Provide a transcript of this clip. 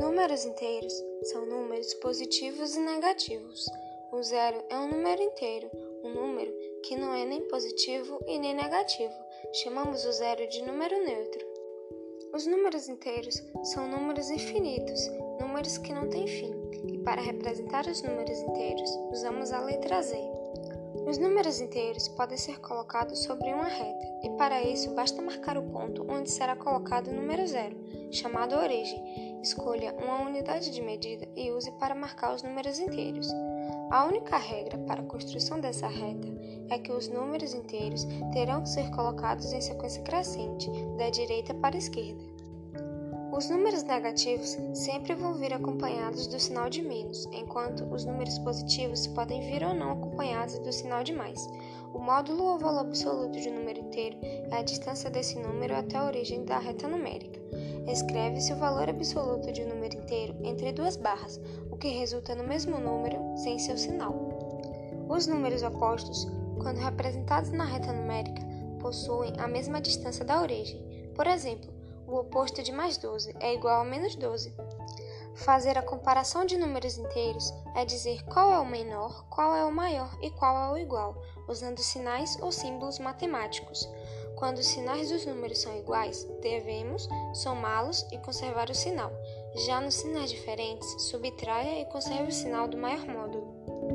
números inteiros são números positivos e negativos. O zero é um número inteiro, um número que não é nem positivo e nem negativo. Chamamos o zero de número neutro. Os números inteiros são números infinitos, números que não têm fim, e para representar os números inteiros usamos a letra Z. Os números inteiros podem ser colocados sobre uma reta, e para isso basta marcar o ponto onde será colocado o número zero, chamado origem. Escolha uma unidade de medida e use para marcar os números inteiros. A única regra para a construção dessa reta é que os números inteiros terão que ser colocados em sequência crescente, da direita para a esquerda. Os números negativos sempre vão vir acompanhados do sinal de menos, enquanto os números positivos podem vir ou não acompanhados do sinal de mais. O módulo ou valor absoluto de um número inteiro é a distância desse número até a origem da reta numérica. Escreve-se o valor absoluto de um número inteiro entre duas barras, o que resulta no mesmo número sem seu sinal. Os números opostos, quando representados na reta numérica, possuem a mesma distância da origem. Por exemplo, o oposto de mais 12 é igual a menos 12. Fazer a comparação de números inteiros é dizer qual é o menor, qual é o maior e qual é o igual, usando sinais ou símbolos matemáticos. Quando os sinais dos números são iguais, devemos somá-los e conservar o sinal. Já nos sinais diferentes, subtraia e conserve o sinal do maior módulo.